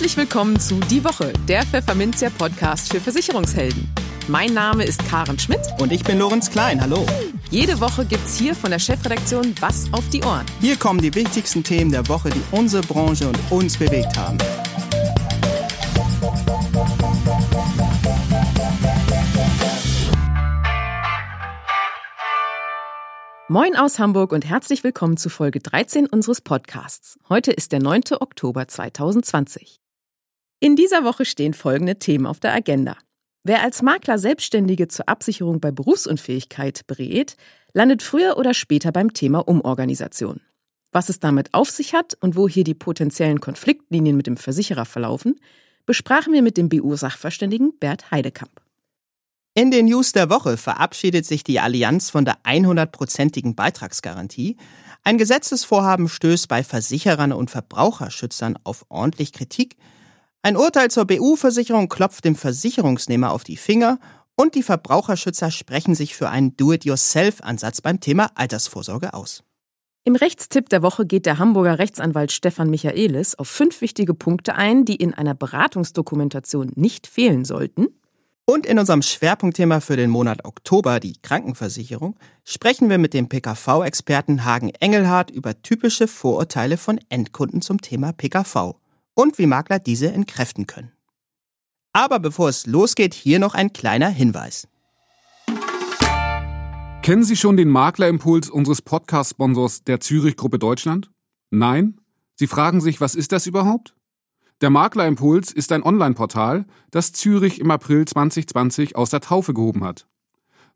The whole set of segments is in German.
Herzlich willkommen zu Die Woche, der Pfefferminzia Podcast für Versicherungshelden. Mein Name ist Karen Schmidt. Und ich bin Lorenz Klein. Hallo. Jede Woche gibt's hier von der Chefredaktion Was auf die Ohren. Hier kommen die wichtigsten Themen der Woche, die unsere Branche und uns bewegt haben. Moin aus Hamburg und herzlich willkommen zu Folge 13 unseres Podcasts. Heute ist der 9. Oktober 2020. In dieser Woche stehen folgende Themen auf der Agenda. Wer als Makler Selbstständige zur Absicherung bei Berufsunfähigkeit berät, landet früher oder später beim Thema Umorganisation. Was es damit auf sich hat und wo hier die potenziellen Konfliktlinien mit dem Versicherer verlaufen, besprachen wir mit dem BU-Sachverständigen Bert Heidekamp. In den News der Woche verabschiedet sich die Allianz von der 100-prozentigen Beitragsgarantie. Ein Gesetzesvorhaben stößt bei Versicherern und Verbraucherschützern auf ordentlich Kritik. Ein Urteil zur BU-Versicherung klopft dem Versicherungsnehmer auf die Finger und die Verbraucherschützer sprechen sich für einen Do-it-yourself-Ansatz beim Thema Altersvorsorge aus. Im Rechtstipp der Woche geht der Hamburger Rechtsanwalt Stefan Michaelis auf fünf wichtige Punkte ein, die in einer Beratungsdokumentation nicht fehlen sollten. Und in unserem Schwerpunktthema für den Monat Oktober, die Krankenversicherung, sprechen wir mit dem PKV-Experten Hagen Engelhardt über typische Vorurteile von Endkunden zum Thema PKV und wie Makler diese entkräften können. Aber bevor es losgeht, hier noch ein kleiner Hinweis. Kennen Sie schon den Maklerimpuls unseres Podcast-Sponsors der Zürich Gruppe Deutschland? Nein? Sie fragen sich, was ist das überhaupt? Der Maklerimpuls ist ein Online-Portal, das Zürich im April 2020 aus der Taufe gehoben hat.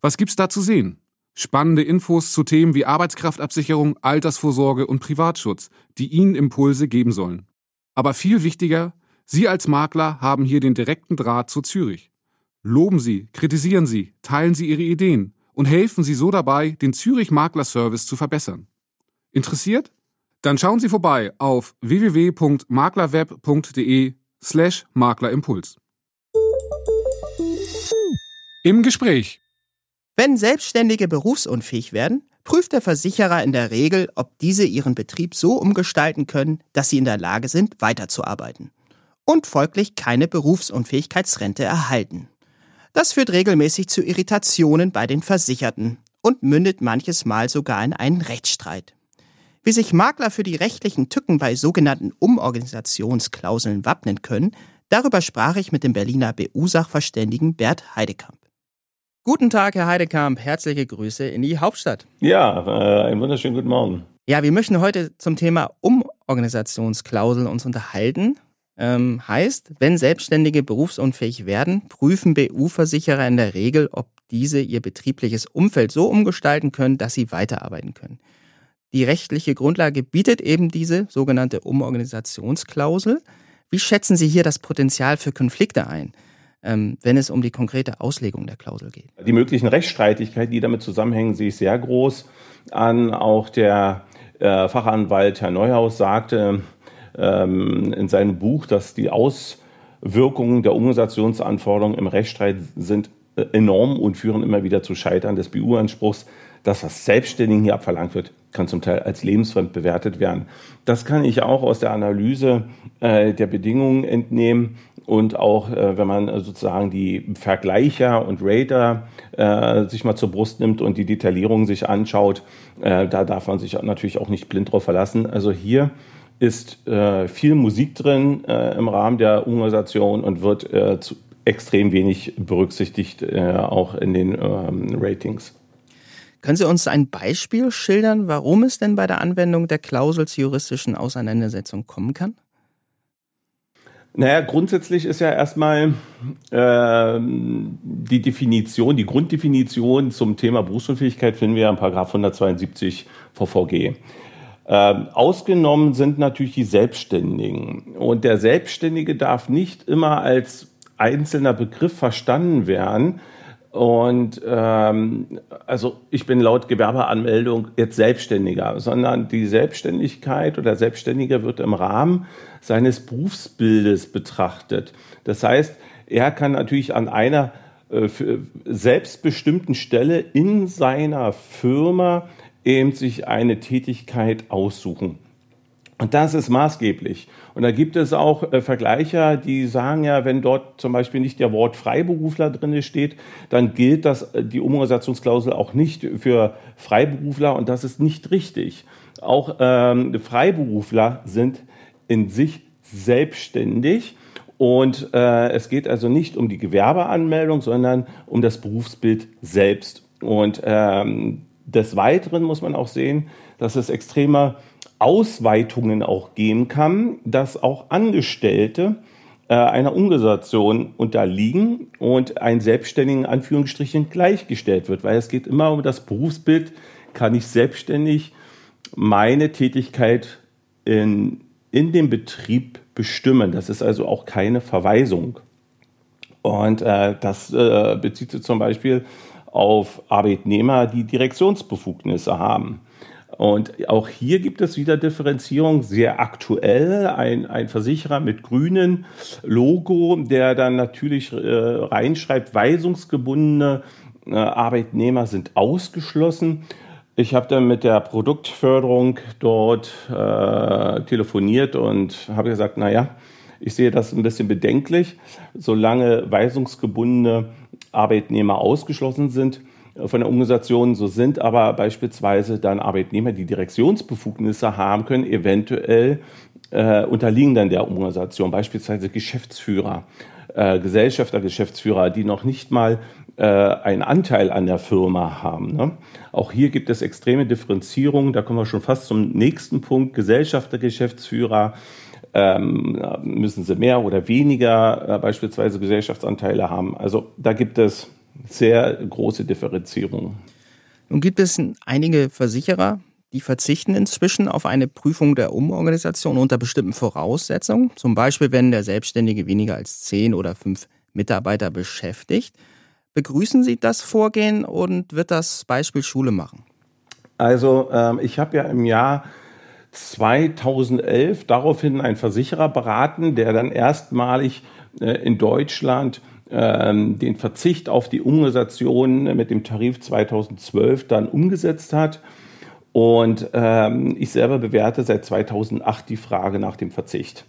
Was gibt's da zu sehen? Spannende Infos zu Themen wie Arbeitskraftabsicherung, Altersvorsorge und Privatschutz, die Ihnen Impulse geben sollen. Aber viel wichtiger, Sie als Makler haben hier den direkten Draht zu Zürich. Loben Sie, kritisieren Sie, teilen Sie Ihre Ideen und helfen Sie so dabei, den Zürich Makler Service zu verbessern. Interessiert? Dann schauen Sie vorbei auf www.maklerweb.de slash Maklerimpuls. Im Gespräch. Wenn Selbstständige berufsunfähig werden, prüft der Versicherer in der Regel, ob diese ihren Betrieb so umgestalten können, dass sie in der Lage sind, weiterzuarbeiten und folglich keine Berufsunfähigkeitsrente erhalten. Das führt regelmäßig zu Irritationen bei den Versicherten und mündet manches Mal sogar in einen Rechtsstreit. Wie sich Makler für die rechtlichen Tücken bei sogenannten Umorganisationsklauseln wappnen können, darüber sprach ich mit dem Berliner BU-Sachverständigen Bert Heidekamp. Guten Tag, Herr Heidekamp. Herzliche Grüße in die Hauptstadt. Ja, äh, einen wunderschönen guten Morgen. Ja, wir möchten heute zum Thema Umorganisationsklauseln uns unterhalten. Ähm, heißt, wenn Selbstständige berufsunfähig werden, prüfen BU-Versicherer in der Regel, ob diese ihr betriebliches Umfeld so umgestalten können, dass sie weiterarbeiten können. Die rechtliche Grundlage bietet eben diese sogenannte Umorganisationsklausel. Wie schätzen Sie hier das Potenzial für Konflikte ein? Ähm, wenn es um die konkrete Auslegung der Klausel geht. Die möglichen Rechtsstreitigkeiten, die damit zusammenhängen, sehe ich sehr groß an. Auch der äh, Fachanwalt Herr Neuhaus sagte ähm, in seinem Buch, dass die Auswirkungen der Organisationsanforderungen im Rechtsstreit sind äh, enorm und führen immer wieder zu Scheitern des BU-Anspruchs. Das, was Selbstständigen hier abverlangt wird, kann zum Teil als lebensfremd bewertet werden. Das kann ich auch aus der Analyse äh, der Bedingungen entnehmen und auch, äh, wenn man sozusagen die Vergleicher und Rater äh, sich mal zur Brust nimmt und die Detaillierung sich anschaut, äh, da darf man sich natürlich auch nicht blind drauf verlassen. Also hier ist äh, viel Musik drin äh, im Rahmen der Organisation und wird zu extrem wenig berücksichtigt, auch in den ähm, Ratings. Können Sie uns ein Beispiel schildern, warum es denn bei der Anwendung der Klausel zur juristischen Auseinandersetzung kommen kann? Naja, grundsätzlich ist ja erstmal äh, die Definition, die Grunddefinition zum Thema Berufsunfähigkeit finden wir ja in Paragraph 172 VVG. Äh, ausgenommen sind natürlich die Selbstständigen. Und der Selbstständige darf nicht immer als einzelner Begriff verstanden werden, und ähm, also ich bin laut Gewerbeanmeldung jetzt Selbstständiger, sondern die Selbstständigkeit oder Selbstständiger wird im Rahmen seines Berufsbildes betrachtet. Das heißt, er kann natürlich an einer äh, selbstbestimmten Stelle in seiner Firma eben sich eine Tätigkeit aussuchen. Und das ist maßgeblich. Und da gibt es auch äh, Vergleicher, die sagen ja, wenn dort zum Beispiel nicht der Wort Freiberufler drin steht, dann gilt das, äh, die Umorganisationsklausel auch nicht für Freiberufler und das ist nicht richtig. Auch ähm, Freiberufler sind in sich selbstständig und äh, es geht also nicht um die Gewerbeanmeldung, sondern um das Berufsbild selbst. Und ähm, des Weiteren muss man auch sehen, dass es extreme Ausweitungen auch geben kann, dass auch Angestellte äh, einer Organisation unterliegen und ein selbstständigen Anführungsstrichen gleichgestellt wird, weil es geht immer um das Berufsbild, kann ich selbstständig meine Tätigkeit in, in dem Betrieb bestimmen. Das ist also auch keine Verweisung. Und äh, das äh, bezieht sich zum Beispiel auf Arbeitnehmer, die Direktionsbefugnisse haben. Und auch hier gibt es wieder Differenzierung, sehr aktuell. Ein, ein Versicherer mit grünen Logo, der dann natürlich äh, reinschreibt, weisungsgebundene äh, Arbeitnehmer sind ausgeschlossen. Ich habe dann mit der Produktförderung dort äh, telefoniert und habe gesagt, naja, ich sehe das ein bisschen bedenklich, solange weisungsgebundene Arbeitnehmer ausgeschlossen sind von der Organisation, so sind aber beispielsweise dann Arbeitnehmer, die Direktionsbefugnisse haben können, eventuell äh, unterliegen dann der Organisation, beispielsweise Geschäftsführer, äh, Gesellschafter, Geschäftsführer, die noch nicht mal äh, einen Anteil an der Firma haben. Ne? Auch hier gibt es extreme Differenzierungen. Da kommen wir schon fast zum nächsten Punkt. Gesellschafter, Geschäftsführer ähm, müssen sie mehr oder weniger äh, beispielsweise Gesellschaftsanteile haben. Also da gibt es sehr große Differenzierung. Nun gibt es einige Versicherer, die verzichten inzwischen auf eine Prüfung der Umorganisation unter bestimmten Voraussetzungen. Zum Beispiel, wenn der Selbstständige weniger als zehn oder fünf Mitarbeiter beschäftigt. Begrüßen Sie das Vorgehen und wird das Beispiel Schule machen? Also ähm, ich habe ja im Jahr 2011 daraufhin einen Versicherer beraten, der dann erstmalig äh, in Deutschland ähm, den Verzicht auf die Umorganisation mit dem Tarif 2012 dann umgesetzt hat. Und ähm, ich selber bewerte seit 2008 die Frage nach dem Verzicht.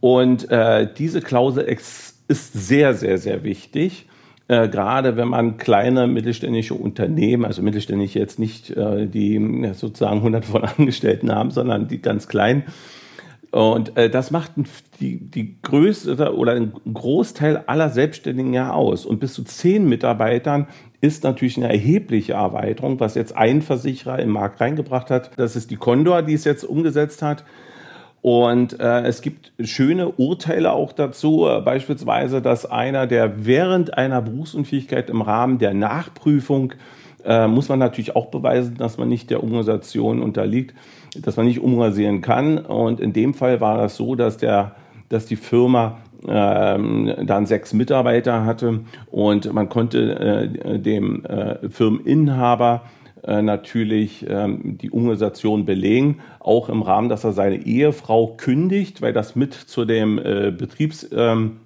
Und äh, diese Klausel ist sehr, sehr, sehr wichtig. Äh, gerade wenn man kleine mittelständische Unternehmen, also mittelständisch jetzt nicht äh, die sozusagen hunderte von Angestellten haben, sondern die ganz kleinen, und äh, das macht die, die Größe oder ein Großteil aller Selbstständigen ja aus. Und bis zu zehn Mitarbeitern ist natürlich eine erhebliche Erweiterung, was jetzt ein Versicherer im Markt reingebracht hat. Das ist die Condor, die es jetzt umgesetzt hat. Und äh, es gibt schöne Urteile auch dazu, beispielsweise, dass einer, der während einer Berufsunfähigkeit im Rahmen der Nachprüfung äh, muss man natürlich auch beweisen, dass man nicht der Organisation unterliegt, dass man nicht umrasieren kann. Und in dem Fall war das so, dass der, dass die Firma ähm, dann sechs Mitarbeiter hatte und man konnte äh, dem äh, Firmeninhaber äh, natürlich ähm, die Organisation belegen, auch im Rahmen, dass er seine Ehefrau kündigt, weil das mit zu den äh, Betriebsabläufen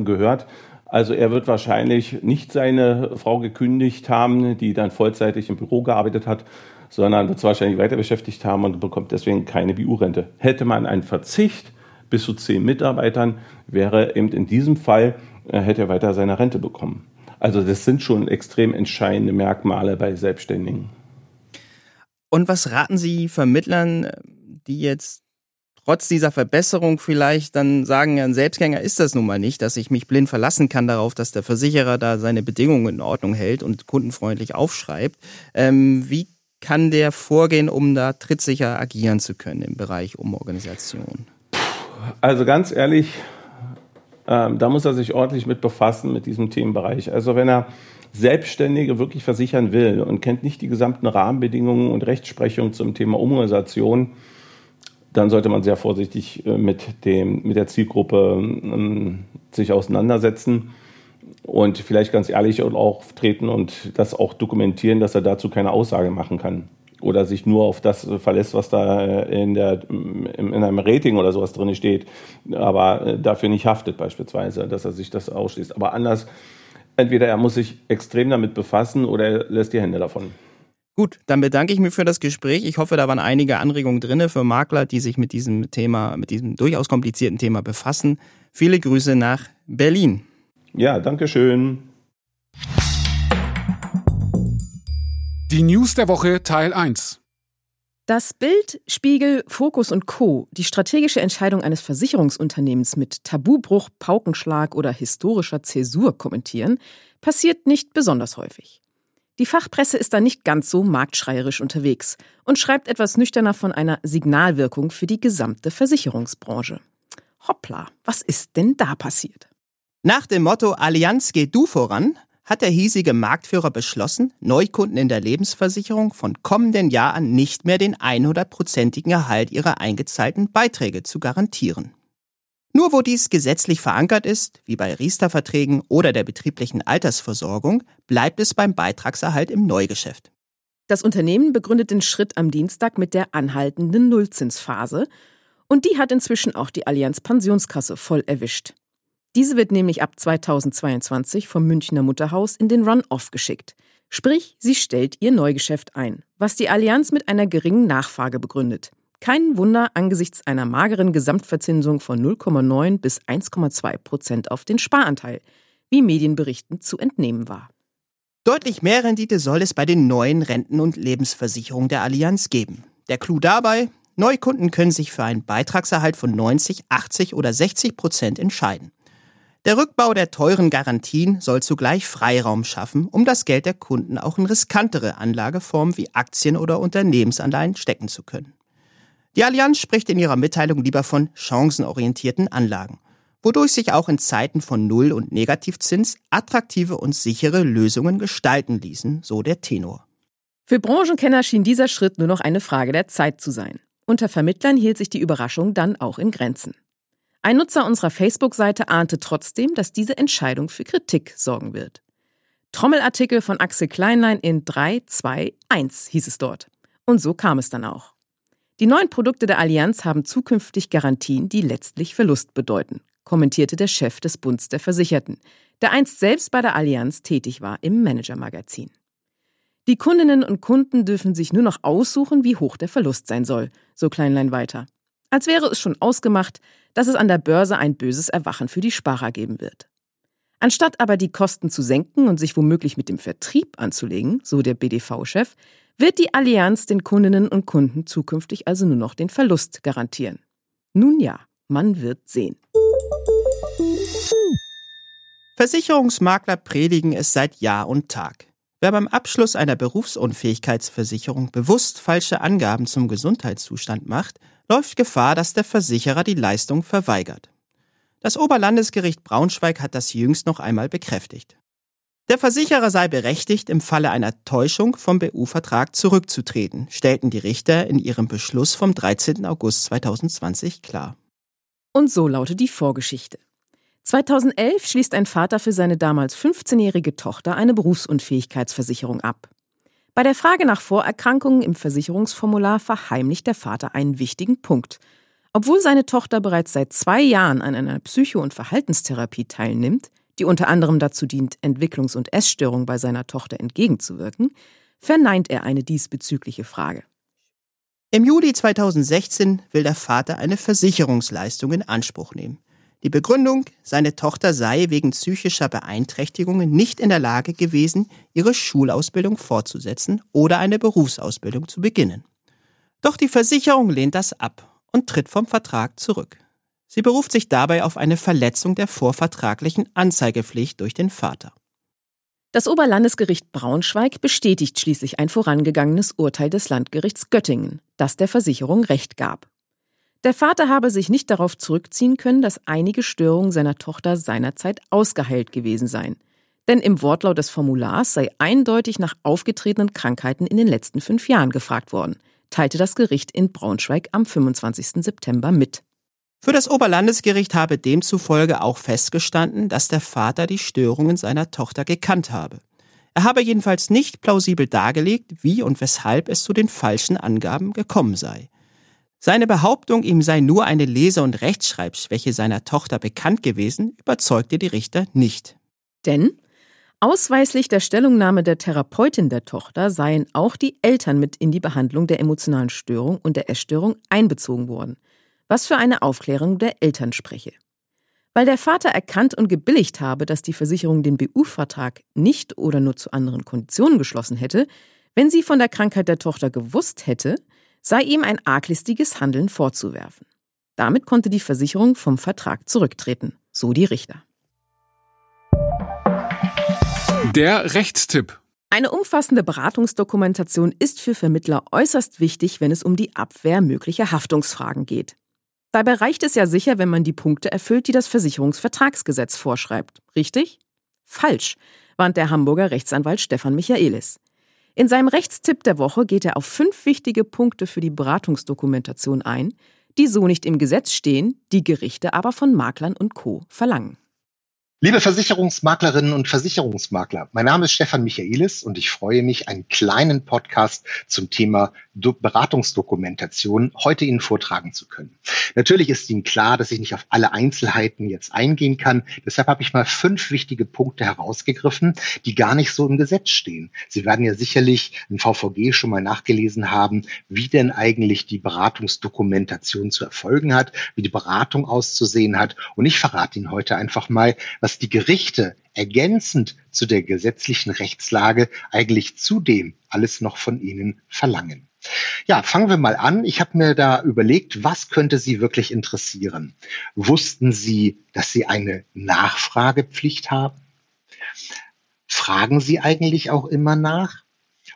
ähm, gehört. Also er wird wahrscheinlich nicht seine Frau gekündigt haben, die dann vollzeitig im Büro gearbeitet hat, sondern wird es wahrscheinlich weiter beschäftigt haben und bekommt deswegen keine BU-Rente. Hätte man einen Verzicht bis zu zehn Mitarbeitern, wäre eben in diesem Fall, äh, hätte er weiter seine Rente bekommen. Also das sind schon extrem entscheidende Merkmale bei Selbstständigen. Und was raten Sie Vermittlern, die jetzt trotz dieser Verbesserung vielleicht dann sagen, ein Selbstgänger ist das nun mal nicht, dass ich mich blind verlassen kann darauf, dass der Versicherer da seine Bedingungen in Ordnung hält und kundenfreundlich aufschreibt. Ähm, wie kann der vorgehen, um da trittsicher agieren zu können im Bereich Umorganisation? Also ganz ehrlich, ähm, da muss er sich ordentlich mit befassen mit diesem Themenbereich. Also wenn er Selbstständige wirklich versichern will und kennt nicht die gesamten Rahmenbedingungen und Rechtsprechung zum Thema Umorganisation, dann sollte man sehr vorsichtig äh, mit, dem, mit der Zielgruppe ähm, sich auseinandersetzen und vielleicht ganz ehrlich auftreten und das auch dokumentieren, dass er dazu keine Aussage machen kann oder sich nur auf das verlässt, was da äh, in, der, in einem Rating oder sowas drin steht, aber äh, dafür nicht haftet beispielsweise, dass er sich das ausschließt. Aber anders, entweder er muss sich extrem damit befassen oder er lässt die Hände davon. Gut, dann bedanke ich mich für das Gespräch. Ich hoffe, da waren einige Anregungen drin für Makler, die sich mit diesem Thema, mit diesem durchaus komplizierten Thema befassen. Viele Grüße nach Berlin. Ja, danke schön. Die News der Woche Teil 1. Das Bild, Spiegel, Fokus und Co. die strategische Entscheidung eines Versicherungsunternehmens mit Tabubruch, Paukenschlag oder historischer Zäsur kommentieren, passiert nicht besonders häufig. Die Fachpresse ist da nicht ganz so marktschreierisch unterwegs und schreibt etwas nüchterner von einer Signalwirkung für die gesamte Versicherungsbranche. Hoppla, was ist denn da passiert? Nach dem Motto Allianz geht du voran hat der hiesige Marktführer beschlossen, Neukunden in der Lebensversicherung von kommenden Jahr an nicht mehr den 100-prozentigen Erhalt ihrer eingezahlten Beiträge zu garantieren. Nur wo dies gesetzlich verankert ist, wie bei Riester-Verträgen oder der betrieblichen Altersversorgung, bleibt es beim Beitragserhalt im Neugeschäft. Das Unternehmen begründet den Schritt am Dienstag mit der anhaltenden Nullzinsphase und die hat inzwischen auch die Allianz Pensionskasse voll erwischt. Diese wird nämlich ab 2022 vom Münchner Mutterhaus in den Run-Off geschickt. Sprich, sie stellt ihr Neugeschäft ein, was die Allianz mit einer geringen Nachfrage begründet. Kein Wunder angesichts einer mageren Gesamtverzinsung von 0,9 bis 1,2 Prozent auf den Sparanteil, wie Medienberichten zu entnehmen war. Deutlich mehr Rendite soll es bei den neuen Renten- und Lebensversicherungen der Allianz geben. Der Clou dabei, Neukunden können sich für einen Beitragserhalt von 90, 80 oder 60 Prozent entscheiden. Der Rückbau der teuren Garantien soll zugleich Freiraum schaffen, um das Geld der Kunden auch in riskantere Anlageformen wie Aktien oder Unternehmensanleihen stecken zu können. Die Allianz spricht in ihrer Mitteilung lieber von chancenorientierten Anlagen, wodurch sich auch in Zeiten von Null- und Negativzins attraktive und sichere Lösungen gestalten ließen, so der Tenor. Für Branchenkenner schien dieser Schritt nur noch eine Frage der Zeit zu sein. Unter Vermittlern hielt sich die Überraschung dann auch in Grenzen. Ein Nutzer unserer Facebook-Seite ahnte trotzdem, dass diese Entscheidung für Kritik sorgen wird. Trommelartikel von Axel Kleinlein in 3, 2, 1 hieß es dort. Und so kam es dann auch. Die neuen Produkte der Allianz haben zukünftig Garantien, die letztlich Verlust bedeuten, kommentierte der Chef des Bunds der Versicherten, der einst selbst bei der Allianz tätig war im Manager-Magazin. Die Kundinnen und Kunden dürfen sich nur noch aussuchen, wie hoch der Verlust sein soll, so Kleinlein weiter. Als wäre es schon ausgemacht, dass es an der Börse ein böses Erwachen für die Sparer geben wird. Anstatt aber die Kosten zu senken und sich womöglich mit dem Vertrieb anzulegen, so der BDV-Chef, wird die Allianz den Kundinnen und Kunden zukünftig also nur noch den Verlust garantieren. Nun ja, man wird sehen. Versicherungsmakler predigen es seit Jahr und Tag. Wer beim Abschluss einer Berufsunfähigkeitsversicherung bewusst falsche Angaben zum Gesundheitszustand macht, läuft Gefahr, dass der Versicherer die Leistung verweigert. Das Oberlandesgericht Braunschweig hat das jüngst noch einmal bekräftigt. Der Versicherer sei berechtigt, im Falle einer Täuschung vom BU-Vertrag zurückzutreten, stellten die Richter in ihrem Beschluss vom 13. August 2020 klar. Und so lautet die Vorgeschichte. 2011 schließt ein Vater für seine damals 15-jährige Tochter eine Berufsunfähigkeitsversicherung ab. Bei der Frage nach Vorerkrankungen im Versicherungsformular verheimlicht der Vater einen wichtigen Punkt. Obwohl seine Tochter bereits seit zwei Jahren an einer Psycho- und Verhaltenstherapie teilnimmt, die unter anderem dazu dient, Entwicklungs- und Essstörungen bei seiner Tochter entgegenzuwirken, verneint er eine diesbezügliche Frage. Im Juli 2016 will der Vater eine Versicherungsleistung in Anspruch nehmen. Die Begründung, seine Tochter sei wegen psychischer Beeinträchtigungen nicht in der Lage gewesen, ihre Schulausbildung fortzusetzen oder eine Berufsausbildung zu beginnen. Doch die Versicherung lehnt das ab und tritt vom Vertrag zurück. Sie beruft sich dabei auf eine Verletzung der vorvertraglichen Anzeigepflicht durch den Vater. Das Oberlandesgericht Braunschweig bestätigt schließlich ein vorangegangenes Urteil des Landgerichts Göttingen, das der Versicherung Recht gab. Der Vater habe sich nicht darauf zurückziehen können, dass einige Störungen seiner Tochter seinerzeit ausgeheilt gewesen seien. Denn im Wortlaut des Formulars sei eindeutig nach aufgetretenen Krankheiten in den letzten fünf Jahren gefragt worden, teilte das Gericht in Braunschweig am 25. September mit. Für das Oberlandesgericht habe demzufolge auch festgestanden, dass der Vater die Störungen seiner Tochter gekannt habe. Er habe jedenfalls nicht plausibel dargelegt, wie und weshalb es zu den falschen Angaben gekommen sei. Seine Behauptung, ihm sei nur eine Lese- und Rechtschreibschwäche seiner Tochter bekannt gewesen, überzeugte die Richter nicht. Denn Ausweislich der Stellungnahme der Therapeutin der Tochter seien auch die Eltern mit in die Behandlung der emotionalen Störung und der Essstörung einbezogen worden, was für eine Aufklärung der Eltern spreche. Weil der Vater erkannt und gebilligt habe, dass die Versicherung den BU-Vertrag nicht oder nur zu anderen Konditionen geschlossen hätte, wenn sie von der Krankheit der Tochter gewusst hätte, sei ihm ein arglistiges Handeln vorzuwerfen. Damit konnte die Versicherung vom Vertrag zurücktreten, so die Richter. Der Rechtstipp. Eine umfassende Beratungsdokumentation ist für Vermittler äußerst wichtig, wenn es um die Abwehr möglicher Haftungsfragen geht. Dabei reicht es ja sicher, wenn man die Punkte erfüllt, die das Versicherungsvertragsgesetz vorschreibt. Richtig? Falsch, warnt der Hamburger Rechtsanwalt Stefan Michaelis. In seinem Rechtstipp der Woche geht er auf fünf wichtige Punkte für die Beratungsdokumentation ein, die so nicht im Gesetz stehen, die Gerichte aber von Maklern und Co. verlangen. Liebe Versicherungsmaklerinnen und Versicherungsmakler, mein Name ist Stefan Michaelis und ich freue mich, einen kleinen Podcast zum Thema Beratungsdokumentation heute Ihnen vortragen zu können. Natürlich ist Ihnen klar, dass ich nicht auf alle Einzelheiten jetzt eingehen kann. Deshalb habe ich mal fünf wichtige Punkte herausgegriffen, die gar nicht so im Gesetz stehen. Sie werden ja sicherlich im VVG schon mal nachgelesen haben, wie denn eigentlich die Beratungsdokumentation zu erfolgen hat, wie die Beratung auszusehen hat. Und ich verrate Ihnen heute einfach mal, was die Gerichte ergänzend zu der gesetzlichen Rechtslage eigentlich zudem alles noch von Ihnen verlangen. Ja, fangen wir mal an. Ich habe mir da überlegt, was könnte Sie wirklich interessieren? Wussten Sie, dass Sie eine Nachfragepflicht haben? Fragen Sie eigentlich auch immer nach?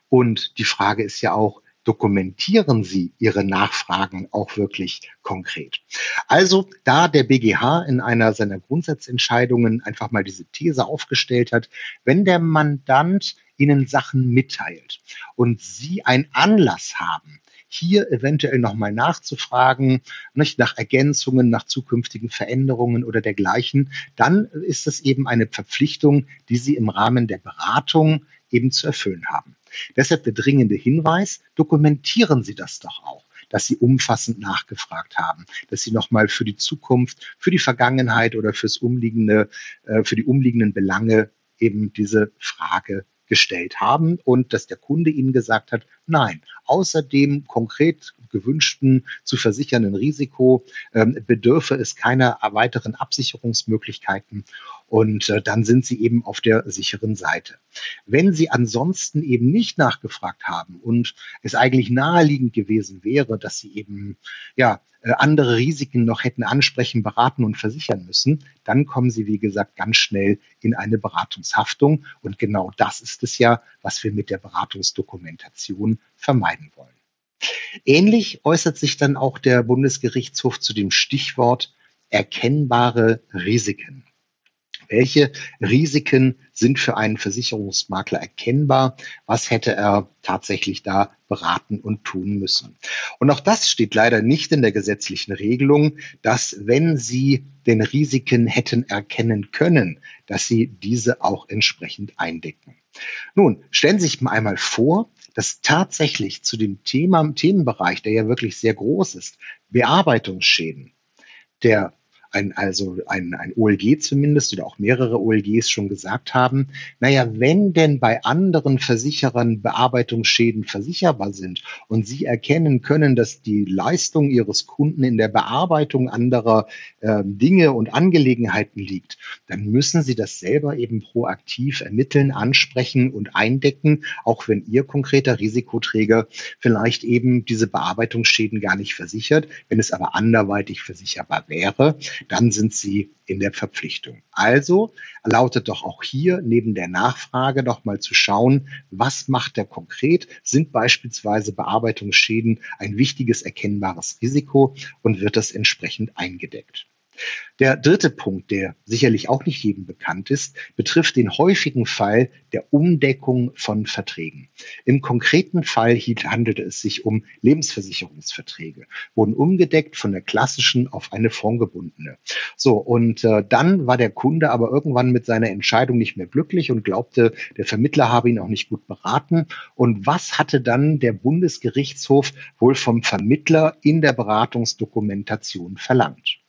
Und die Frage ist ja auch, dokumentieren Sie Ihre Nachfragen auch wirklich konkret. Also da der BGH in einer seiner Grundsatzentscheidungen einfach mal diese These aufgestellt hat, wenn der Mandant Ihnen Sachen mitteilt und Sie einen Anlass haben, hier eventuell nochmal nachzufragen, nicht nach Ergänzungen, nach zukünftigen Veränderungen oder dergleichen, dann ist es eben eine Verpflichtung, die Sie im Rahmen der Beratung eben zu erfüllen haben. Deshalb der dringende Hinweis, dokumentieren Sie das doch auch dass sie umfassend nachgefragt haben, dass sie nochmal für die Zukunft, für die Vergangenheit oder fürs umliegende, äh, für die umliegenden Belange eben diese Frage gestellt haben und dass der Kunde ihnen gesagt hat, nein, außerdem konkret gewünschten zu versichernden Risiko ähm, bedürfe es keiner weiteren Absicherungsmöglichkeiten und äh, dann sind Sie eben auf der sicheren Seite. Wenn Sie ansonsten eben nicht nachgefragt haben und es eigentlich naheliegend gewesen wäre, dass Sie eben ja äh, andere Risiken noch hätten ansprechen, beraten und versichern müssen, dann kommen Sie, wie gesagt, ganz schnell in eine Beratungshaftung. Und genau das ist es ja, was wir mit der Beratungsdokumentation vermeiden wollen. Ähnlich äußert sich dann auch der Bundesgerichtshof zu dem Stichwort erkennbare Risiken. Welche Risiken sind für einen Versicherungsmakler erkennbar? Was hätte er tatsächlich da beraten und tun müssen? Und auch das steht leider nicht in der gesetzlichen Regelung, dass wenn Sie den Risiken hätten erkennen können, dass Sie diese auch entsprechend eindecken. Nun, stellen Sie sich mal einmal vor, dass tatsächlich zu dem Thema, Themenbereich, der ja wirklich sehr groß ist, Bearbeitungsschäden, der ein, also ein, ein OLG zumindest oder auch mehrere OLGs schon gesagt haben, naja, wenn denn bei anderen Versicherern Bearbeitungsschäden versicherbar sind und sie erkennen können, dass die Leistung ihres Kunden in der Bearbeitung anderer äh, Dinge und Angelegenheiten liegt, dann müssen sie das selber eben proaktiv ermitteln, ansprechen und eindecken, auch wenn ihr konkreter Risikoträger vielleicht eben diese Bearbeitungsschäden gar nicht versichert. Wenn es aber anderweitig versicherbar wäre, dann sind sie in der Verpflichtung. Also lautet doch auch hier neben der Nachfrage noch mal zu schauen, was macht er konkret? Sind beispielsweise Bearbeitungsschäden ein wichtiges erkennbares Risiko und wird das entsprechend eingedeckt? Der dritte Punkt, der sicherlich auch nicht jedem bekannt ist, betrifft den häufigen Fall der Umdeckung von Verträgen. Im konkreten Fall handelte es sich um Lebensversicherungsverträge, wurden umgedeckt von der klassischen auf eine fondgebundene. So, und äh, dann war der Kunde aber irgendwann mit seiner Entscheidung nicht mehr glücklich und glaubte, der Vermittler habe ihn auch nicht gut beraten. Und was hatte dann der Bundesgerichtshof wohl vom Vermittler in der Beratungsdokumentation verlangt?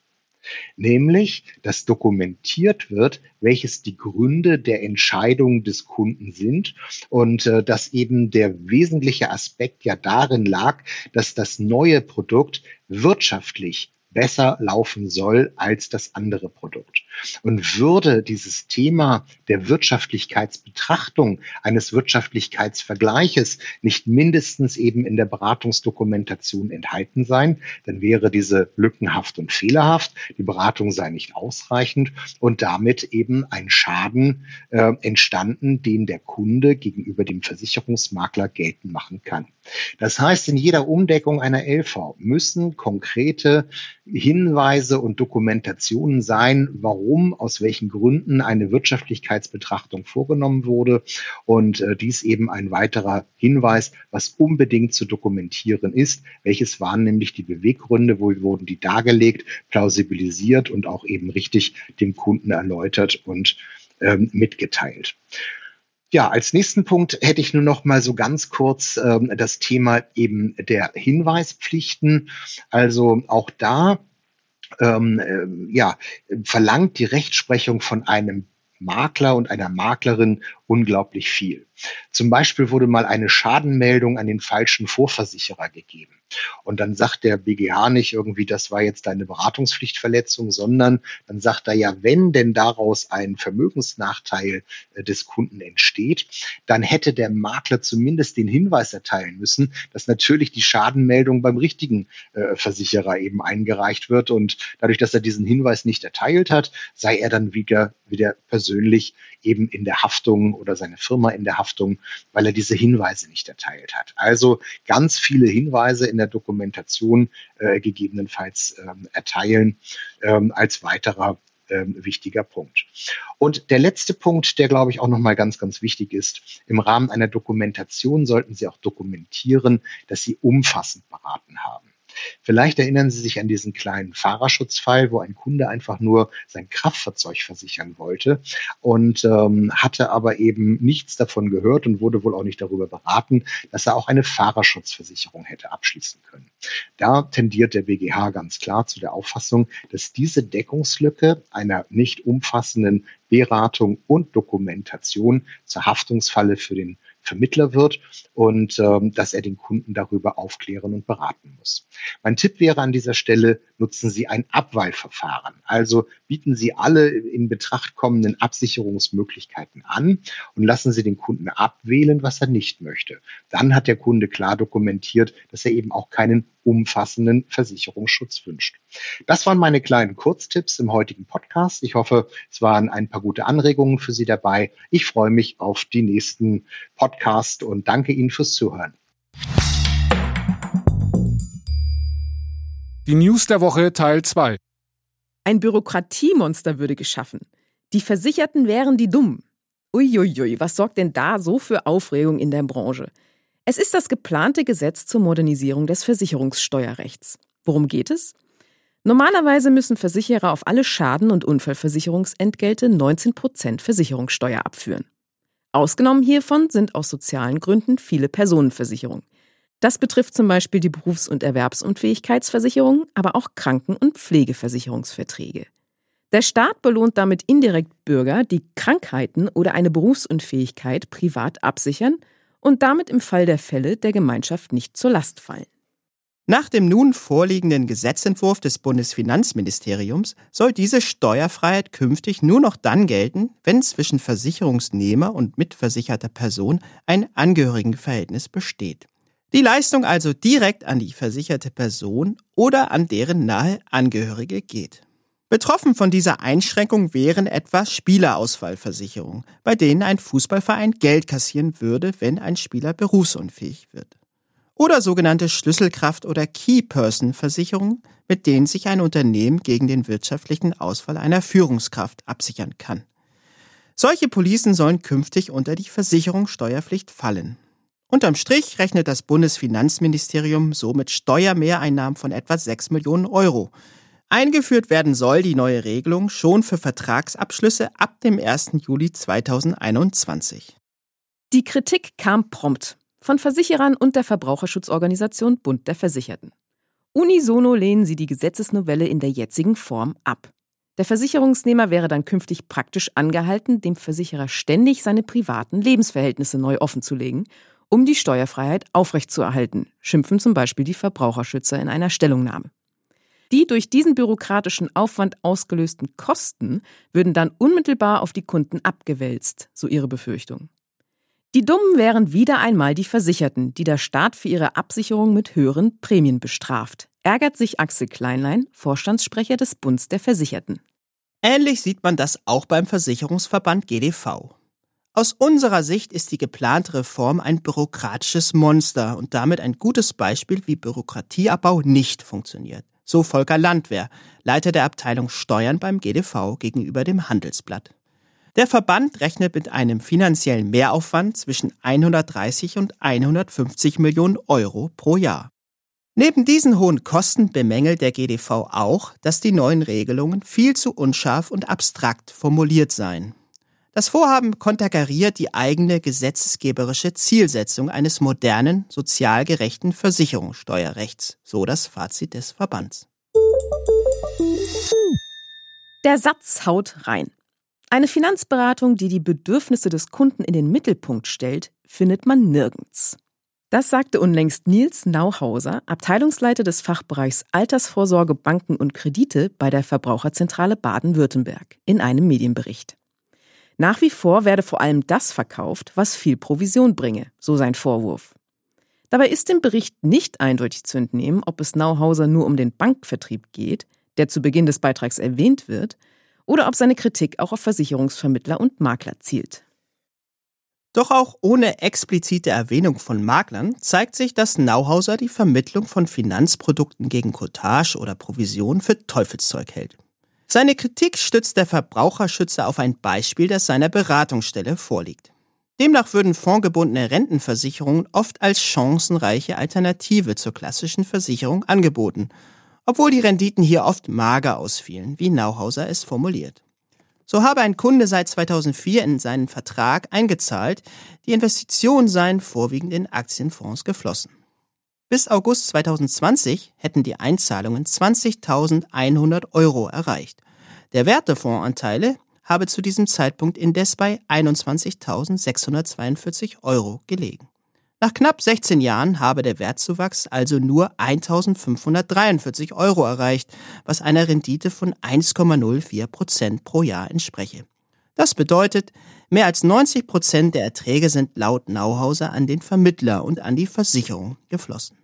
Nämlich dass dokumentiert wird, welches die Gründe der Entscheidung des Kunden sind und äh, dass eben der wesentliche Aspekt ja darin lag, dass das neue Produkt wirtschaftlich besser laufen soll als das andere Produkt. Und würde dieses Thema der Wirtschaftlichkeitsbetrachtung eines Wirtschaftlichkeitsvergleiches nicht mindestens eben in der Beratungsdokumentation enthalten sein, dann wäre diese lückenhaft und fehlerhaft, die Beratung sei nicht ausreichend und damit eben ein Schaden äh, entstanden, den der Kunde gegenüber dem Versicherungsmakler geltend machen kann. Das heißt, in jeder Umdeckung einer LV müssen konkrete Hinweise und Dokumentationen sein, warum, aus welchen Gründen eine Wirtschaftlichkeitsbetrachtung vorgenommen wurde. Und äh, dies eben ein weiterer Hinweis, was unbedingt zu dokumentieren ist. Welches waren nämlich die Beweggründe, wo wurden die dargelegt, plausibilisiert und auch eben richtig dem Kunden erläutert und ähm, mitgeteilt. Ja, als nächsten Punkt hätte ich nur noch mal so ganz kurz ähm, das Thema eben der Hinweispflichten. Also auch da ähm, äh, ja, verlangt die Rechtsprechung von einem Makler und einer Maklerin unglaublich viel. Zum Beispiel wurde mal eine Schadenmeldung an den falschen Vorversicherer gegeben. Und dann sagt der BGH nicht irgendwie, das war jetzt eine Beratungspflichtverletzung, sondern dann sagt er ja, wenn denn daraus ein Vermögensnachteil äh, des Kunden entsteht, dann hätte der Makler zumindest den Hinweis erteilen müssen, dass natürlich die Schadenmeldung beim richtigen äh, Versicherer eben eingereicht wird. Und dadurch, dass er diesen Hinweis nicht erteilt hat, sei er dann wieder, wieder persönlich eben in der Haftung oder seine Firma in der Haftung, weil er diese Hinweise nicht erteilt hat. Also ganz viele Hinweise in der Dokumentation äh, gegebenenfalls ähm, erteilen ähm, als weiterer ähm, wichtiger Punkt. Und der letzte Punkt, der glaube ich auch nochmal ganz, ganz wichtig ist, im Rahmen einer Dokumentation sollten Sie auch dokumentieren, dass Sie umfassend beraten haben. Vielleicht erinnern Sie sich an diesen kleinen Fahrerschutzfall, wo ein Kunde einfach nur sein Kraftfahrzeug versichern wollte und ähm, hatte aber eben nichts davon gehört und wurde wohl auch nicht darüber beraten, dass er auch eine Fahrerschutzversicherung hätte abschließen können. Da tendiert der BGH ganz klar zu der Auffassung, dass diese Deckungslücke einer nicht umfassenden Beratung und Dokumentation zur Haftungsfalle für den Vermittler wird und ähm, dass er den Kunden darüber aufklären und beraten muss. Mein Tipp wäre an dieser Stelle, nutzen Sie ein Abwahlverfahren. Also bieten Sie alle in Betracht kommenden Absicherungsmöglichkeiten an und lassen Sie den Kunden abwählen, was er nicht möchte. Dann hat der Kunde klar dokumentiert, dass er eben auch keinen umfassenden Versicherungsschutz wünscht. Das waren meine kleinen Kurztipps im heutigen Podcast. Ich hoffe, es waren ein paar gute Anregungen für Sie dabei. Ich freue mich auf die nächsten Podcasts und danke Ihnen fürs Zuhören. Die News der Woche Teil 2. Ein Bürokratiemonster würde geschaffen. Die Versicherten wären die Dummen. Uiuiui, was sorgt denn da so für Aufregung in der Branche? Es ist das geplante Gesetz zur Modernisierung des Versicherungssteuerrechts. Worum geht es? Normalerweise müssen Versicherer auf alle Schaden- und Unfallversicherungsentgelte 19 Prozent Versicherungssteuer abführen. Ausgenommen hiervon sind aus sozialen Gründen viele Personenversicherungen. Das betrifft zum Beispiel die Berufs- und Erwerbsunfähigkeitsversicherung, aber auch Kranken- und Pflegeversicherungsverträge. Der Staat belohnt damit indirekt Bürger, die Krankheiten oder eine Berufsunfähigkeit privat absichern und damit im Fall der Fälle der Gemeinschaft nicht zur Last fallen. Nach dem nun vorliegenden Gesetzentwurf des Bundesfinanzministeriums soll diese Steuerfreiheit künftig nur noch dann gelten, wenn zwischen Versicherungsnehmer und mitversicherter Person ein Angehörigenverhältnis besteht. Die Leistung also direkt an die versicherte Person oder an deren nahe Angehörige geht. Betroffen von dieser Einschränkung wären etwa Spielerausfallversicherungen, bei denen ein Fußballverein Geld kassieren würde, wenn ein Spieler berufsunfähig wird. Oder sogenannte Schlüsselkraft- oder Key-Person-Versicherungen, mit denen sich ein Unternehmen gegen den wirtschaftlichen Ausfall einer Führungskraft absichern kann. Solche Policen sollen künftig unter die Versicherungssteuerpflicht fallen. Unterm Strich rechnet das Bundesfinanzministerium so mit Steuermehreinnahmen von etwa 6 Millionen Euro, Eingeführt werden soll die neue Regelung schon für Vertragsabschlüsse ab dem 1. Juli 2021. Die Kritik kam prompt von Versicherern und der Verbraucherschutzorganisation Bund der Versicherten. Unisono lehnen sie die Gesetzesnovelle in der jetzigen Form ab. Der Versicherungsnehmer wäre dann künftig praktisch angehalten, dem Versicherer ständig seine privaten Lebensverhältnisse neu offenzulegen, um die Steuerfreiheit aufrechtzuerhalten, schimpfen zum Beispiel die Verbraucherschützer in einer Stellungnahme. Die durch diesen bürokratischen Aufwand ausgelösten Kosten würden dann unmittelbar auf die Kunden abgewälzt, so ihre Befürchtung. Die Dummen wären wieder einmal die Versicherten, die der Staat für ihre Absicherung mit höheren Prämien bestraft, ärgert sich Axel Kleinlein, Vorstandssprecher des Bunds der Versicherten. Ähnlich sieht man das auch beim Versicherungsverband GDV. Aus unserer Sicht ist die geplante Reform ein bürokratisches Monster und damit ein gutes Beispiel, wie Bürokratieabbau nicht funktioniert. So Volker Landwehr, Leiter der Abteilung Steuern beim GDV gegenüber dem Handelsblatt. Der Verband rechnet mit einem finanziellen Mehraufwand zwischen 130 und 150 Millionen Euro pro Jahr. Neben diesen hohen Kosten bemängelt der GDV auch, dass die neuen Regelungen viel zu unscharf und abstrakt formuliert seien. Das Vorhaben konterkariert die eigene gesetzgeberische Zielsetzung eines modernen, sozial gerechten Versicherungssteuerrechts, so das Fazit des Verbands. Der Satz haut rein. Eine Finanzberatung, die die Bedürfnisse des Kunden in den Mittelpunkt stellt, findet man nirgends. Das sagte unlängst Nils Nauhauser, Abteilungsleiter des Fachbereichs Altersvorsorge, Banken und Kredite bei der Verbraucherzentrale Baden-Württemberg in einem Medienbericht. Nach wie vor werde vor allem das verkauft, was viel Provision bringe, so sein Vorwurf. Dabei ist im Bericht nicht eindeutig zu entnehmen, ob es Nauhauser nur um den Bankvertrieb geht, der zu Beginn des Beitrags erwähnt wird, oder ob seine Kritik auch auf Versicherungsvermittler und Makler zielt. Doch auch ohne explizite Erwähnung von Maklern zeigt sich, dass Nauhauser die Vermittlung von Finanzprodukten gegen Cottage oder Provision für Teufelszeug hält. Seine Kritik stützt der Verbraucherschützer auf ein Beispiel, das seiner Beratungsstelle vorliegt. Demnach würden fondgebundene Rentenversicherungen oft als chancenreiche Alternative zur klassischen Versicherung angeboten obwohl die Renditen hier oft mager ausfielen, wie Nauhauser es formuliert. So habe ein Kunde seit 2004 in seinen Vertrag eingezahlt, die Investitionen seien vorwiegend in Aktienfonds geflossen. Bis August 2020 hätten die Einzahlungen 20.100 Euro erreicht. Der Wert der Fondsanteile habe zu diesem Zeitpunkt indes bei 21.642 Euro gelegen. Nach knapp 16 Jahren habe der Wertzuwachs also nur 1543 Euro erreicht, was einer Rendite von 1,04 Prozent pro Jahr entspreche. Das bedeutet, mehr als 90 Prozent der Erträge sind laut Nauhauser an den Vermittler und an die Versicherung geflossen.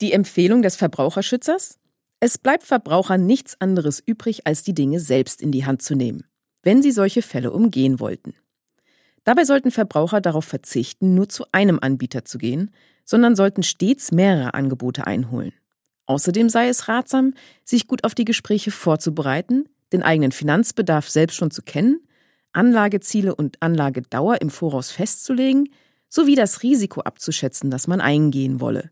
Die Empfehlung des Verbraucherschützers? Es bleibt Verbrauchern nichts anderes übrig, als die Dinge selbst in die Hand zu nehmen, wenn sie solche Fälle umgehen wollten. Dabei sollten Verbraucher darauf verzichten, nur zu einem Anbieter zu gehen, sondern sollten stets mehrere Angebote einholen. Außerdem sei es ratsam, sich gut auf die Gespräche vorzubereiten, den eigenen Finanzbedarf selbst schon zu kennen, Anlageziele und Anlagedauer im Voraus festzulegen, sowie das Risiko abzuschätzen, das man eingehen wolle.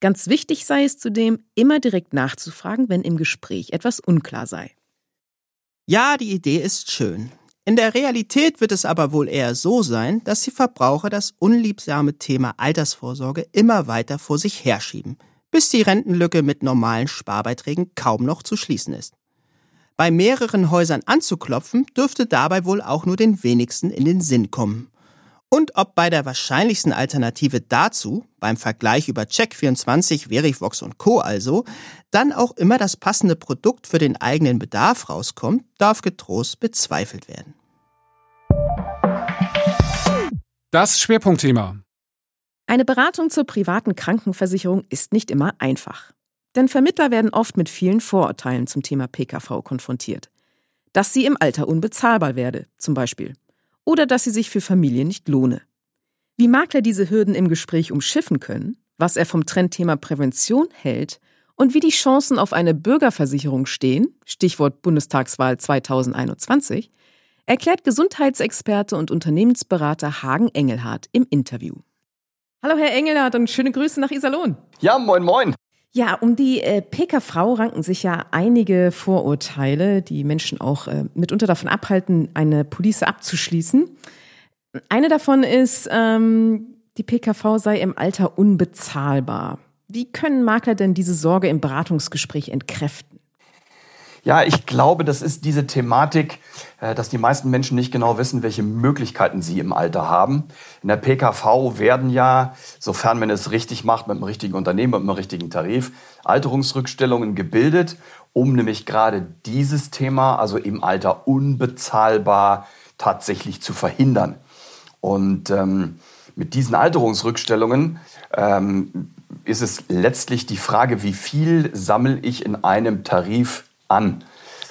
Ganz wichtig sei es zudem, immer direkt nachzufragen, wenn im Gespräch etwas unklar sei. Ja, die Idee ist schön. In der Realität wird es aber wohl eher so sein, dass die Verbraucher das unliebsame Thema Altersvorsorge immer weiter vor sich herschieben, bis die Rentenlücke mit normalen Sparbeiträgen kaum noch zu schließen ist. Bei mehreren Häusern anzuklopfen, dürfte dabei wohl auch nur den wenigsten in den Sinn kommen. Und ob bei der wahrscheinlichsten Alternative dazu, beim Vergleich über Check24, Verivox und Co. also, dann auch immer das passende Produkt für den eigenen Bedarf rauskommt, darf getrost bezweifelt werden. Das Schwerpunktthema. Eine Beratung zur privaten Krankenversicherung ist nicht immer einfach. Denn Vermittler werden oft mit vielen Vorurteilen zum Thema PKV konfrontiert. Dass sie im Alter unbezahlbar werde, zum Beispiel oder dass sie sich für Familien nicht lohne. Wie Makler diese Hürden im Gespräch umschiffen können, was er vom Trendthema Prävention hält und wie die Chancen auf eine Bürgerversicherung stehen, Stichwort Bundestagswahl 2021, erklärt Gesundheitsexperte und Unternehmensberater Hagen Engelhardt im Interview. Hallo Herr Engelhardt und schöne Grüße nach Iserlohn. Ja, moin moin. Ja, um die äh, PKV ranken sich ja einige Vorurteile, die Menschen auch äh, mitunter davon abhalten, eine Police abzuschließen. Eine davon ist, ähm, die PKV sei im Alter unbezahlbar. Wie können Makler denn diese Sorge im Beratungsgespräch entkräften? Ja, ich glaube, das ist diese Thematik, äh, dass die meisten Menschen nicht genau wissen, welche Möglichkeiten sie im Alter haben. In der PKV werden ja, sofern man es richtig macht, mit dem richtigen Unternehmen, mit dem richtigen Tarif, Alterungsrückstellungen gebildet, um nämlich gerade dieses Thema, also im Alter unbezahlbar, tatsächlich zu verhindern. Und ähm, mit diesen Alterungsrückstellungen ähm, ist es letztlich die Frage, wie viel sammle ich in einem Tarif an.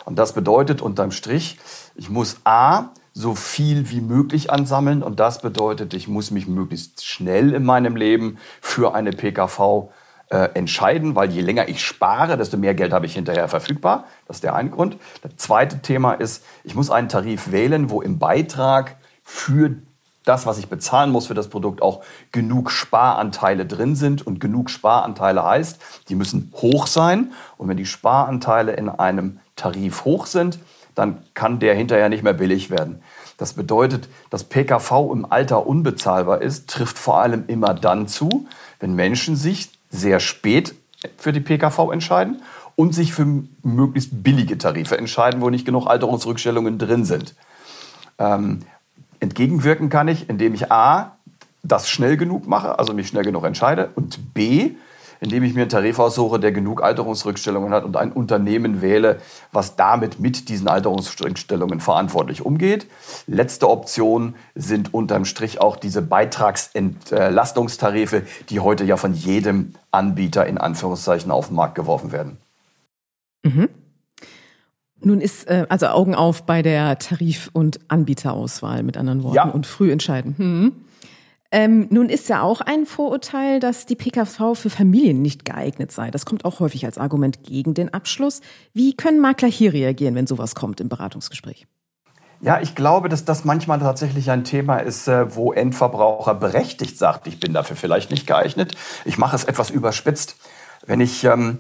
Und das bedeutet unterm Strich, ich muss A, so viel wie möglich ansammeln und das bedeutet, ich muss mich möglichst schnell in meinem Leben für eine PKV äh, entscheiden, weil je länger ich spare, desto mehr Geld habe ich hinterher verfügbar. Das ist der eine Grund. Das zweite Thema ist, ich muss einen Tarif wählen, wo im Beitrag für das, was ich bezahlen muss für das Produkt, auch genug Sparanteile drin sind. Und genug Sparanteile heißt, die müssen hoch sein. Und wenn die Sparanteile in einem Tarif hoch sind, dann kann der hinterher nicht mehr billig werden. Das bedeutet, dass PKV im Alter unbezahlbar ist, trifft vor allem immer dann zu, wenn Menschen sich sehr spät für die PKV entscheiden und sich für möglichst billige Tarife entscheiden, wo nicht genug Alterungsrückstellungen drin sind. Ähm, Entgegenwirken kann ich, indem ich A, das schnell genug mache, also mich schnell genug entscheide, und B, indem ich mir einen Tarif aussuche, der genug Alterungsrückstellungen hat und ein Unternehmen wähle, was damit mit diesen Alterungsrückstellungen verantwortlich umgeht. Letzte Option sind unterm Strich auch diese Beitragsentlastungstarife, die heute ja von jedem Anbieter in Anführungszeichen auf den Markt geworfen werden. Mhm. Nun ist äh, also Augen auf bei der Tarif- und Anbieterauswahl mit anderen Worten Ja. und früh entscheiden. Hm. Ähm, nun ist ja auch ein Vorurteil, dass die PKV für Familien nicht geeignet sei. Das kommt auch häufig als Argument gegen den Abschluss. Wie können Makler hier reagieren, wenn sowas kommt im Beratungsgespräch? Ja, ich glaube, dass das manchmal tatsächlich ein Thema ist, äh, wo Endverbraucher berechtigt sagt, ich bin dafür vielleicht nicht geeignet. Ich mache es etwas überspitzt. Wenn ich ähm,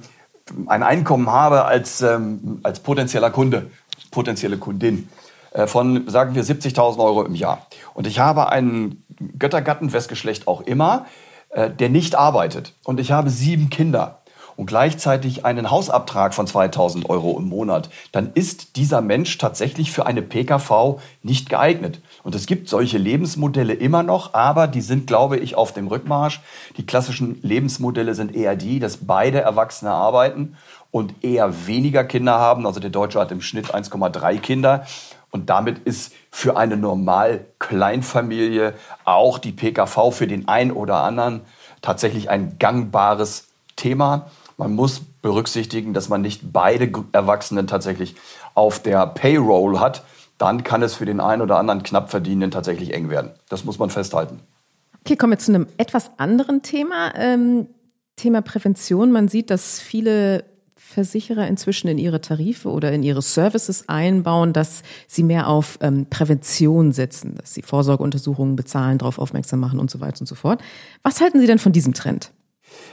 ein Einkommen habe als, ähm, als potenzieller Kunde, potenzielle Kundin, äh, von, sagen wir, 70.000 Euro im Jahr. Und ich habe einen Göttergatten, wes Geschlecht auch immer, äh, der nicht arbeitet. Und ich habe sieben Kinder und gleichzeitig einen Hausabtrag von 2000 Euro im Monat, dann ist dieser Mensch tatsächlich für eine PKV nicht geeignet. Und es gibt solche Lebensmodelle immer noch, aber die sind, glaube ich, auf dem Rückmarsch. Die klassischen Lebensmodelle sind eher die, dass beide Erwachsene arbeiten und eher weniger Kinder haben. Also der Deutsche hat im Schnitt 1,3 Kinder. Und damit ist für eine Normal-Kleinfamilie auch die PKV für den einen oder anderen tatsächlich ein gangbares Thema. Man muss berücksichtigen, dass man nicht beide Erwachsenen tatsächlich auf der Payroll hat. Dann kann es für den einen oder anderen knapp verdienenden tatsächlich eng werden. Das muss man festhalten. Okay, kommen wir zu einem etwas anderen Thema. Ähm, Thema Prävention. Man sieht, dass viele Versicherer inzwischen in ihre Tarife oder in ihre Services einbauen, dass sie mehr auf ähm, Prävention setzen, dass sie Vorsorgeuntersuchungen bezahlen, darauf aufmerksam machen und so weiter und so fort. Was halten Sie denn von diesem Trend?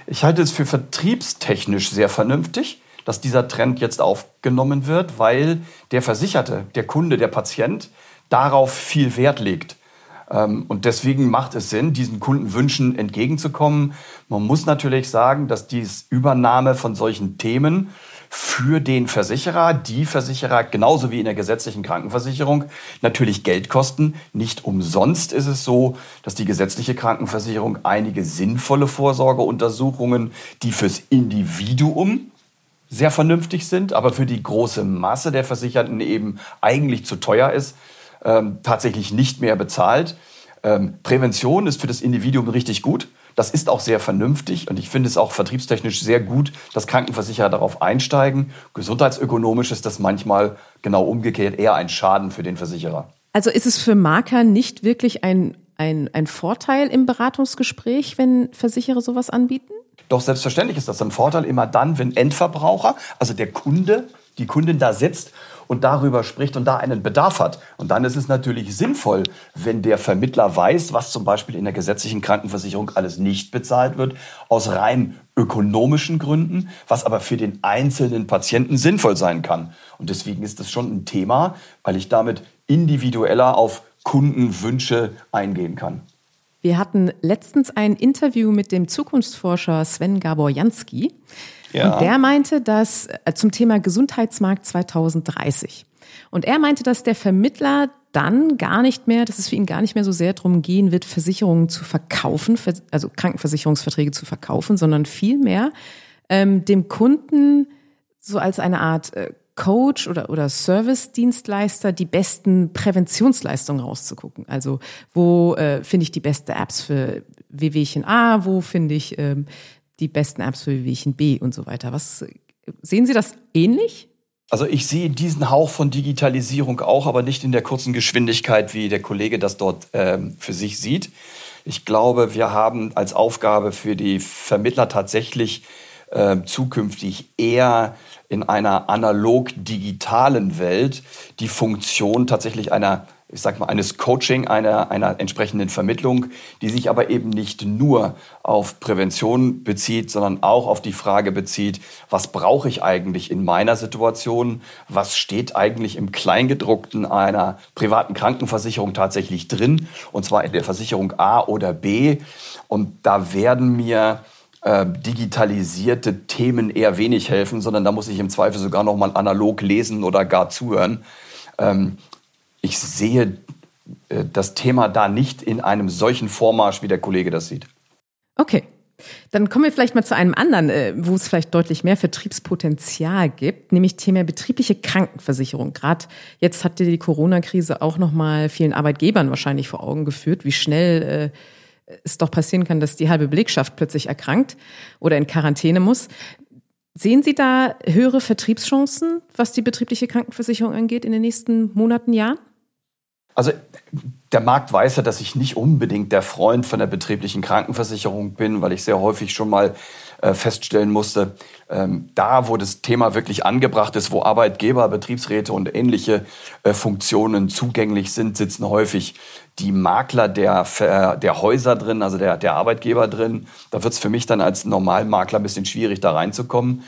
Ich halte es für vertriebstechnisch sehr vernünftig, dass dieser Trend jetzt aufgenommen wird, weil der Versicherte, der Kunde, der Patient darauf viel Wert legt. Ähm, Und deswegen macht es Sinn, diesen Kundenwünschen entgegenzukommen. Man muss natürlich sagen, dass dies Übernahme von solchen Themen für den Versicherer, die Versicherer genauso wie in der gesetzlichen Krankenversicherung natürlich Geld kosten. Nicht umsonst ist es so, dass die gesetzliche Krankenversicherung einige sinnvolle Vorsorgeuntersuchungen, die fürs Individuum sehr vernünftig sind, aber für die große Masse der Versicherten eben eigentlich zu teuer ist, ähm, tatsächlich nicht mehr bezahlt. Ähm, Prävention ist für das Individuum richtig gut. Das ist auch sehr vernünftig und ich finde es auch vertriebstechnisch sehr gut, dass Krankenversicherer darauf einsteigen. Gesundheitsökonomisch ist das manchmal genau umgekehrt eher ein Schaden für den Versicherer. Also ist es für Makler nicht wirklich ein, ein, ein Vorteil im Beratungsgespräch, wenn Versicherer sowas anbieten? Doch selbstverständlich ist das ein Vorteil immer dann, wenn Endverbraucher, also der Kunde, die Kundin da sitzt und darüber spricht und da einen Bedarf hat. Und dann ist es natürlich sinnvoll, wenn der Vermittler weiß, was zum Beispiel in der gesetzlichen Krankenversicherung alles nicht bezahlt wird, aus rein ökonomischen Gründen, was aber für den einzelnen Patienten sinnvoll sein kann. Und deswegen ist das schon ein Thema, weil ich damit individueller auf Kundenwünsche eingehen kann. Wir hatten letztens ein Interview mit dem Zukunftsforscher Sven Gabor Jansky. Ja. Und der meinte, dass äh, zum Thema Gesundheitsmarkt 2030. Und er meinte, dass der Vermittler dann gar nicht mehr, dass es für ihn gar nicht mehr so sehr darum gehen wird, Versicherungen zu verkaufen, also Krankenversicherungsverträge zu verkaufen, sondern vielmehr ähm, dem Kunden so als eine Art äh, Coach oder, oder Service-Dienstleister die besten Präventionsleistungen rauszugucken. Also wo äh, finde ich die beste Apps für Wehwehchen A, wo finde ich ähm, die besten Apps für Wehwehchen B und so weiter. Was sehen Sie das ähnlich? Also ich sehe diesen Hauch von Digitalisierung auch, aber nicht in der kurzen Geschwindigkeit, wie der Kollege das dort ähm, für sich sieht. Ich glaube, wir haben als Aufgabe für die Vermittler tatsächlich äh, zukünftig eher in einer analog-digitalen Welt die Funktion tatsächlich einer, ich sag mal, eines Coaching, einer, einer entsprechenden Vermittlung, die sich aber eben nicht nur auf Prävention bezieht, sondern auch auf die Frage bezieht, was brauche ich eigentlich in meiner Situation? Was steht eigentlich im Kleingedruckten einer privaten Krankenversicherung tatsächlich drin? Und zwar in der Versicherung A oder B. Und da werden mir äh, digitalisierte Themen eher wenig helfen, sondern da muss ich im Zweifel sogar noch mal analog lesen oder gar zuhören. Ähm, ich sehe äh, das Thema da nicht in einem solchen Vormarsch, wie der Kollege das sieht. Okay. Dann kommen wir vielleicht mal zu einem anderen, äh, wo es vielleicht deutlich mehr Vertriebspotenzial gibt, nämlich Thema betriebliche Krankenversicherung. Gerade jetzt hat die Corona-Krise auch noch mal vielen Arbeitgebern wahrscheinlich vor Augen geführt, wie schnell äh, es doch passieren kann, dass die halbe Belegschaft plötzlich erkrankt oder in Quarantäne muss. Sehen Sie da höhere Vertriebschancen, was die betriebliche Krankenversicherung angeht, in den nächsten Monaten, Jahren? Also der Markt weiß ja, dass ich nicht unbedingt der Freund von der betrieblichen Krankenversicherung bin, weil ich sehr häufig schon mal äh, feststellen musste, ähm, da, wo das Thema wirklich angebracht ist, wo Arbeitgeber, Betriebsräte und ähnliche äh, Funktionen zugänglich sind, sitzen häufig die Makler der, der Häuser drin, also der, der Arbeitgeber drin. Da wird es für mich dann als Normalmakler ein bisschen schwierig, da reinzukommen.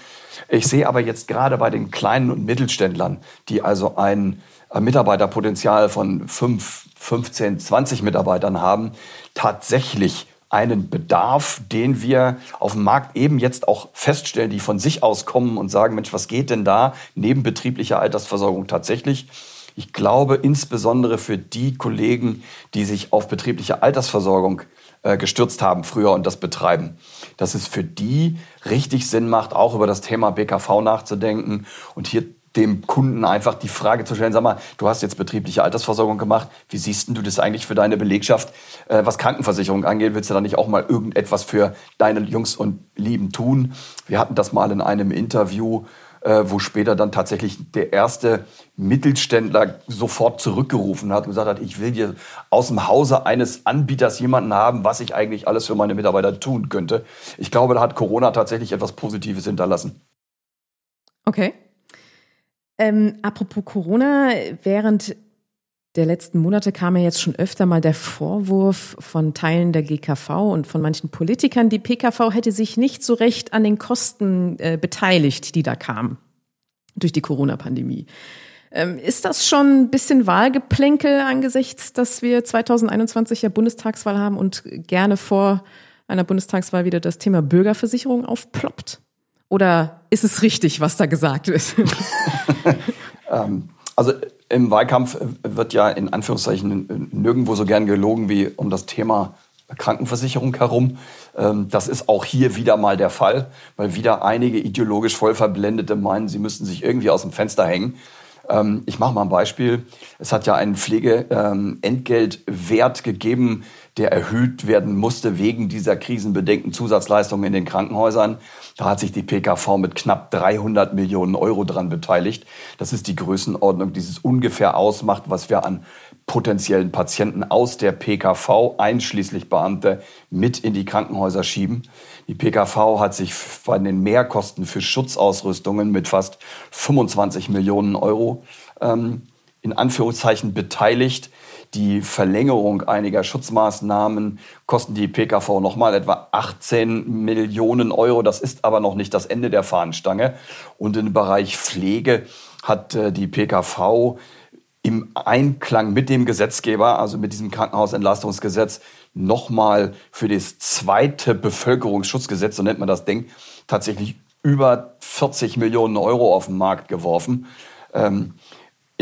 Ich sehe aber jetzt gerade bei den kleinen und Mittelständlern, die also ein Mitarbeiterpotenzial von 5, 15, 20 Mitarbeitern haben, tatsächlich einen Bedarf, den wir auf dem Markt eben jetzt auch feststellen, die von sich aus kommen und sagen, Mensch, was geht denn da neben betrieblicher Altersversorgung tatsächlich? Ich glaube insbesondere für die Kollegen, die sich auf betriebliche Altersversorgung äh, gestürzt haben früher und das betreiben, dass es für die richtig Sinn macht, auch über das Thema BKV nachzudenken und hier dem Kunden einfach die Frage zu stellen, sag mal, du hast jetzt betriebliche Altersversorgung gemacht, wie siehst du das eigentlich für deine Belegschaft, äh, was Krankenversicherung angeht, willst du da nicht auch mal irgendetwas für deine Jungs und Lieben tun? Wir hatten das mal in einem Interview, äh, wo später dann tatsächlich der erste Mittelständler sofort zurückgerufen hat und gesagt hat, ich will hier aus dem Hause eines Anbieters jemanden haben, was ich eigentlich alles für meine Mitarbeiter tun könnte. Ich glaube, da hat Corona tatsächlich etwas Positives hinterlassen. Okay. Ähm, apropos Corona, während der letzten Monate kam ja jetzt schon öfter mal der Vorwurf von Teilen der GKV und von manchen Politikern, die PKV hätte sich nicht so recht an den Kosten äh, beteiligt, die da kamen durch die Corona-Pandemie. Ähm, ist das schon ein bisschen Wahlgeplänkel angesichts, dass wir 2021 ja Bundestagswahl haben und gerne vor einer Bundestagswahl wieder das Thema Bürgerversicherung aufploppt? Oder ist es richtig, was da gesagt wird? ähm, also im Wahlkampf wird ja in Anführungszeichen nirgendwo so gern gelogen wie um das Thema Krankenversicherung herum. Ähm, das ist auch hier wieder mal der Fall, weil wieder einige ideologisch voll verblendete meinen, sie müssten sich irgendwie aus dem Fenster hängen. Ähm, ich mache mal ein Beispiel. Es hat ja einen Pflegeentgeltwert gegeben, der erhöht werden musste wegen dieser krisenbedenkten Zusatzleistungen in den Krankenhäusern. Da hat sich die PKV mit knapp 300 Millionen Euro dran beteiligt. Das ist die Größenordnung, die es ungefähr ausmacht, was wir an potenziellen Patienten aus der PKV, einschließlich Beamte, mit in die Krankenhäuser schieben. Die PKV hat sich bei den Mehrkosten für Schutzausrüstungen mit fast 25 Millionen Euro ähm, in Anführungszeichen beteiligt. Die Verlängerung einiger Schutzmaßnahmen kosten die PKV nochmal etwa 18 Millionen Euro. Das ist aber noch nicht das Ende der Fahnenstange. Und im Bereich Pflege hat äh, die PKV im Einklang mit dem Gesetzgeber, also mit diesem Krankenhausentlastungsgesetz, nochmal für das zweite Bevölkerungsschutzgesetz, so nennt man das Ding, tatsächlich über 40 Millionen Euro auf den Markt geworfen. Ähm,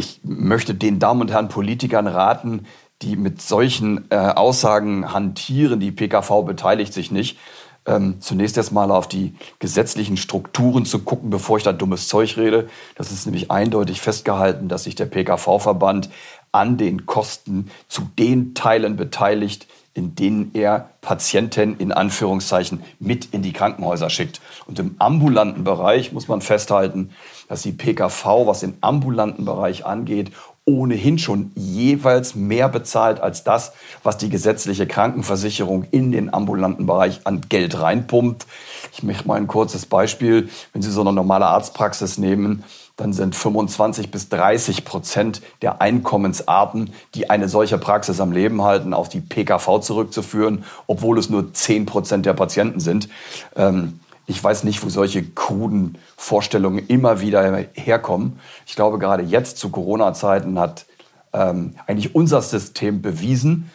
ich möchte den Damen und Herren Politikern raten, die mit solchen äh, Aussagen hantieren, die PKV beteiligt sich nicht, ähm, zunächst erstmal auf die gesetzlichen Strukturen zu gucken, bevor ich da dummes Zeug rede. Das ist nämlich eindeutig festgehalten, dass sich der PKV-Verband an den Kosten zu den Teilen beteiligt, in denen er Patienten in Anführungszeichen mit in die Krankenhäuser schickt. Und im ambulanten Bereich muss man festhalten, dass die PKV, was den ambulanten Bereich angeht, ohnehin schon jeweils mehr bezahlt als das, was die gesetzliche Krankenversicherung in den ambulanten Bereich an Geld reinpumpt. Ich möchte mal ein kurzes Beispiel. Wenn Sie so eine normale Arztpraxis nehmen, dann sind 25 bis 30 Prozent der Einkommensarten, die eine solche Praxis am Leben halten, auf die PKV zurückzuführen, obwohl es nur 10 Prozent der Patienten sind. Ähm, ich weiß nicht, wo solche kruden Vorstellungen immer wieder herkommen. Ich glaube, gerade jetzt zu Corona-Zeiten hat ähm, eigentlich unser System bewiesen,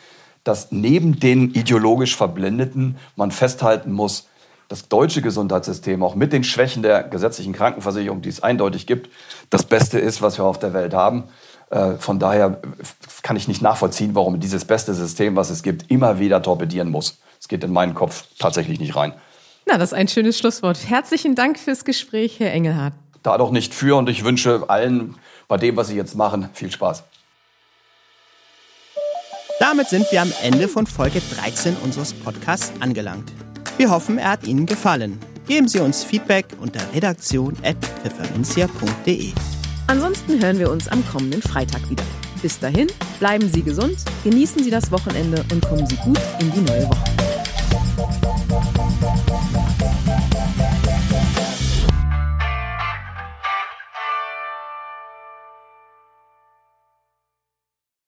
dass neben den ideologisch Verblendeten man festhalten muss, das deutsche Gesundheitssystem auch mit den Schwächen der gesetzlichen Krankenversicherung, die es eindeutig gibt, das Beste ist, was wir auf der Welt haben. Äh, von daher kann ich nicht nachvollziehen, warum dieses beste System, was es gibt, immer wieder torpedieren muss. Es geht in meinen Kopf tatsächlich nicht rein. Na, das ist ein schönes Schlusswort. Herzlichen Dank fürs Gespräch, Herr Engelhardt. Da doch nicht für und ich wünsche allen bei dem, was Sie jetzt machen, viel Spaß. Damit sind wir am Ende von Folge 13 unseres Podcasts angelangt. Wir hoffen, er hat Ihnen gefallen. Geben Sie uns Feedback unter redaktion.pfefferminzia.de. Ansonsten hören wir uns am kommenden Freitag wieder. Bis dahin, bleiben Sie gesund, genießen Sie das Wochenende und kommen Sie gut in die neue Woche. Bye.